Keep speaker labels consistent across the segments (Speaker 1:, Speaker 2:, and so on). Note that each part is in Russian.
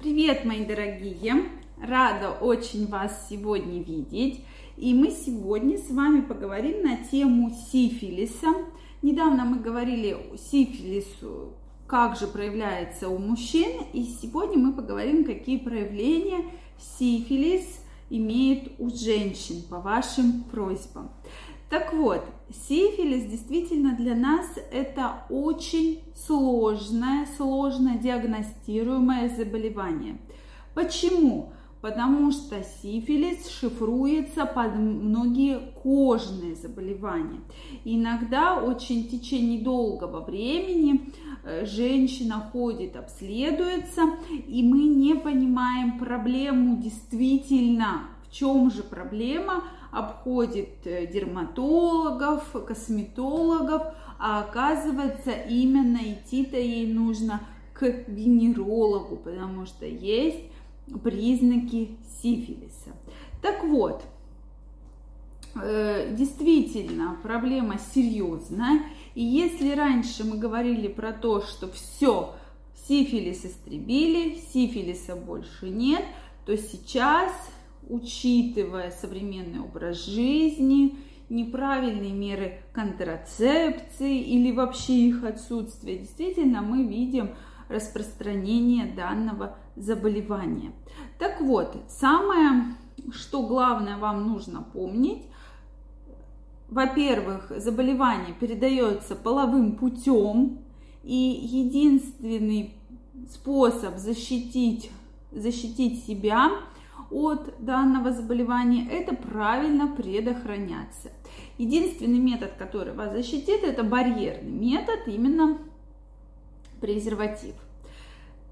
Speaker 1: Привет, мои дорогие! Рада очень вас сегодня видеть. И мы сегодня с вами поговорим на тему сифилиса. Недавно мы говорили сифилису, как же проявляется у мужчин. И сегодня мы поговорим, какие проявления сифилис имеет у женщин по вашим просьбам. Так вот, сифилис действительно для нас это очень сложное, сложно диагностируемое заболевание. Почему? Потому что сифилис шифруется под многие кожные заболевания. иногда очень в течение долгого времени э, женщина ходит, обследуется, и мы не понимаем проблему действительно, в чем же проблема, обходит э, дерматологов, косметологов, а оказывается именно идти-то ей нужно к венерологу, потому что есть признаки сифилиса. Так вот, э, действительно проблема серьезная. И если раньше мы говорили про то, что все, сифилис истребили, сифилиса больше нет, то сейчас учитывая современный образ жизни, неправильные меры контрацепции или вообще их отсутствие, действительно мы видим распространение данного заболевания. Так вот, самое, что главное вам нужно помнить, во-первых, заболевание передается половым путем, и единственный способ защитить, защитить себя от данного заболевания, это правильно предохраняться. Единственный метод, который вас защитит, это барьерный метод, именно презерватив.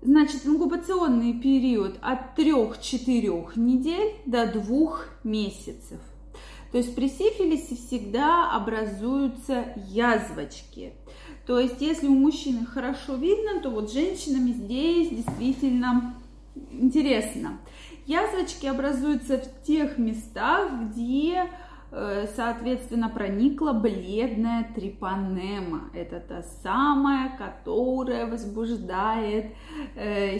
Speaker 1: Значит, инкубационный период от 3-4 недель до 2 месяцев. То есть при сифилисе всегда образуются язвочки. То есть если у мужчины хорошо видно, то вот женщинами здесь действительно интересно. Язвочки образуются в тех местах, где, э, соответственно, проникла бледная трипанема. Это та самая, которая возбуждает, э,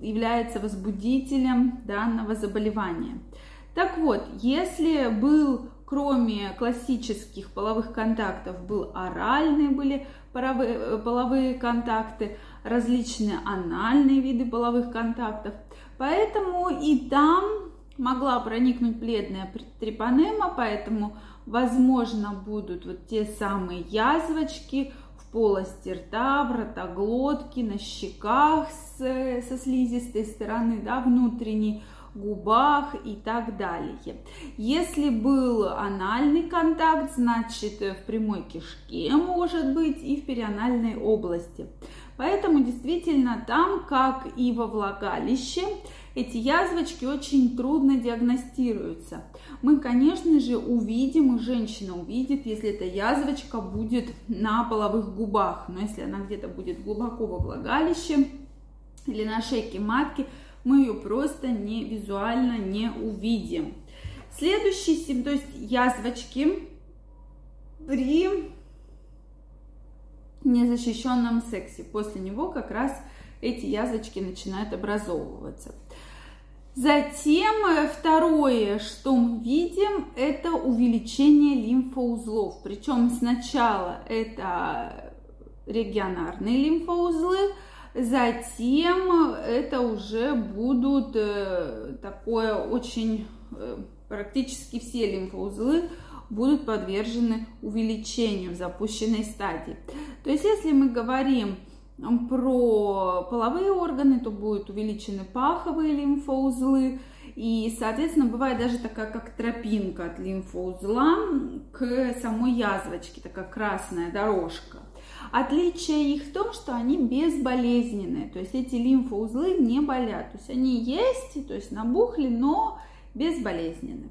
Speaker 1: является возбудителем данного заболевания. Так вот, если был кроме классических половых контактов был оральные были половые, э, половые контакты, различные анальные виды половых контактов. Поэтому и там могла проникнуть бледная трипанема, поэтому, возможно, будут вот те самые язвочки в полости рта, в ротоглотке, на щеках с, со слизистой стороны, да, внутренней, губах и так далее. Если был анальный контакт, значит в прямой кишке может быть и в перианальной области. Поэтому действительно там, как и во влагалище, эти язвочки очень трудно диагностируются. Мы, конечно же, увидим, и женщина увидит, если эта язвочка будет на половых губах. Но если она где-то будет глубоко во влагалище или на шейке матки, мы ее просто не визуально не увидим. Следующий симптом, то есть язвочки при незащищенном сексе. После него как раз эти язвочки начинают образовываться. Затем э, второе, что мы видим, это увеличение лимфоузлов. Причем сначала это регионарные лимфоузлы, затем это уже будут э, такое очень, э, практически все лимфоузлы будут подвержены увеличению в запущенной стадии. То есть, если мы говорим про половые органы, то будут увеличены паховые лимфоузлы. И, соответственно, бывает даже такая, как тропинка от лимфоузла к самой язвочке, такая красная дорожка. Отличие их в том, что они безболезненные, то есть эти лимфоузлы не болят, то есть они есть, то есть набухли, но безболезненны.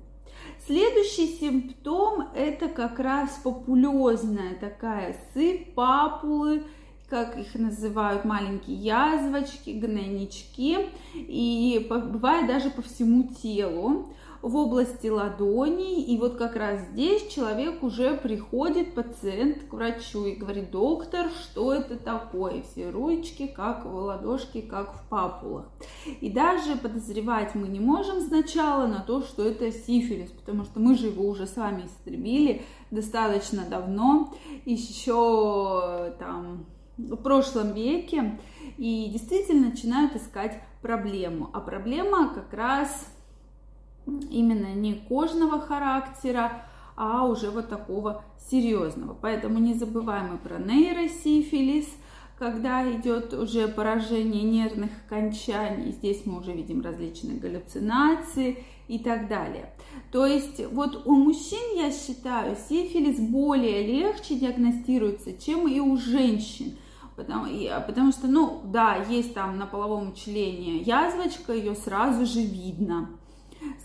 Speaker 1: Следующий симптом это как раз популезная такая сыпь, папулы, как их называют, маленькие язвочки, гнойнички, и бывает даже по всему телу. В области ладоней. И вот как раз здесь человек уже приходит, пациент к врачу и говорит, доктор, что это такое? Все ручки, как в ладошки, как в папулах. И даже подозревать мы не можем сначала на то, что это сифилис, потому что мы же его уже с вами истребили достаточно давно, еще там в прошлом веке, и действительно начинают искать проблему. А проблема как раз именно не кожного характера, а уже вот такого серьезного. Поэтому не забываем и про нейросифилис, когда идет уже поражение нервных окончаний, здесь мы уже видим различные галлюцинации и так далее. То есть вот у мужчин, я считаю, сифилис более легче диагностируется, чем и у женщин. Потому, потому что, ну, да, есть там на половом члене язвочка, ее сразу же видно.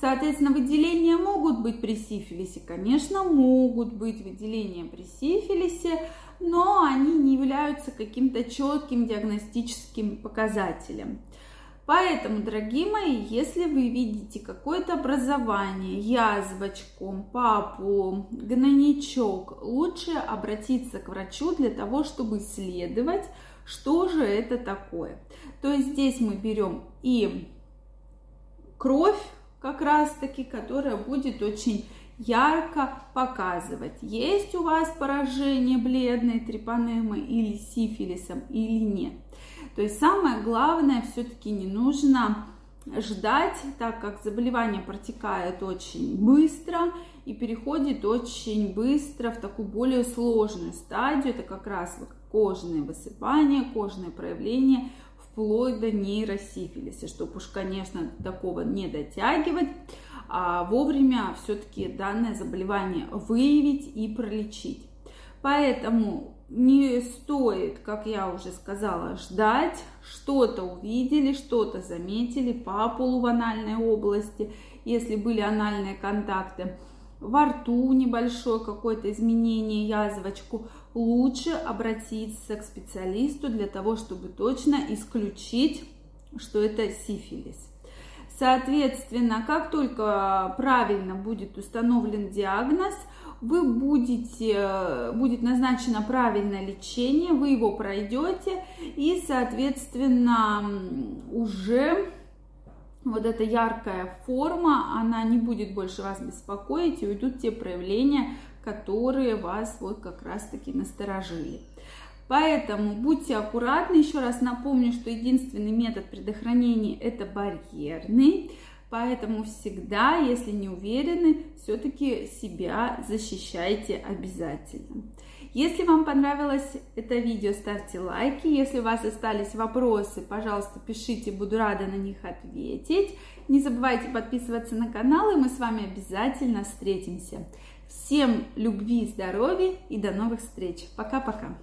Speaker 1: Соответственно, выделения могут быть при сифилисе, конечно, могут быть выделения при сифилисе, но они не являются каким-то четким диагностическим показателем. Поэтому, дорогие мои, если вы видите какое-то образование, язвочку, папу, гнойничок, лучше обратиться к врачу для того, чтобы исследовать, что же это такое. То есть здесь мы берем и кровь, как раз таки, которая будет очень ярко показывать, есть у вас поражение бледной трипанемы или сифилисом или нет. То есть самое главное, все-таки не нужно ждать, так как заболевание протекает очень быстро и переходит очень быстро в такую более сложную стадию. Это как раз кожные высыпания, кожные проявления – вплоть до нейросифилиса, чтобы уж, конечно, такого не дотягивать, а вовремя все-таки данное заболевание выявить и пролечить. Поэтому не стоит, как я уже сказала, ждать, что-то увидели, что-то заметили по полуванальной области, если были анальные контакты, во рту небольшое какое-то изменение, язвочку, лучше обратиться к специалисту для того, чтобы точно исключить, что это сифилис. Соответственно, как только правильно будет установлен диагноз, вы будете, будет назначено правильное лечение, вы его пройдете и, соответственно, уже вот эта яркая форма, она не будет больше вас беспокоить и уйдут те проявления, которые вас вот как раз-таки насторожили. Поэтому будьте аккуратны. Еще раз напомню, что единственный метод предохранения это барьерный. Поэтому всегда, если не уверены, все-таки себя защищайте обязательно. Если вам понравилось это видео, ставьте лайки. Если у вас остались вопросы, пожалуйста, пишите, буду рада на них ответить. Не забывайте подписываться на канал, и мы с вами обязательно встретимся. Всем любви, здоровья и до новых встреч. Пока-пока.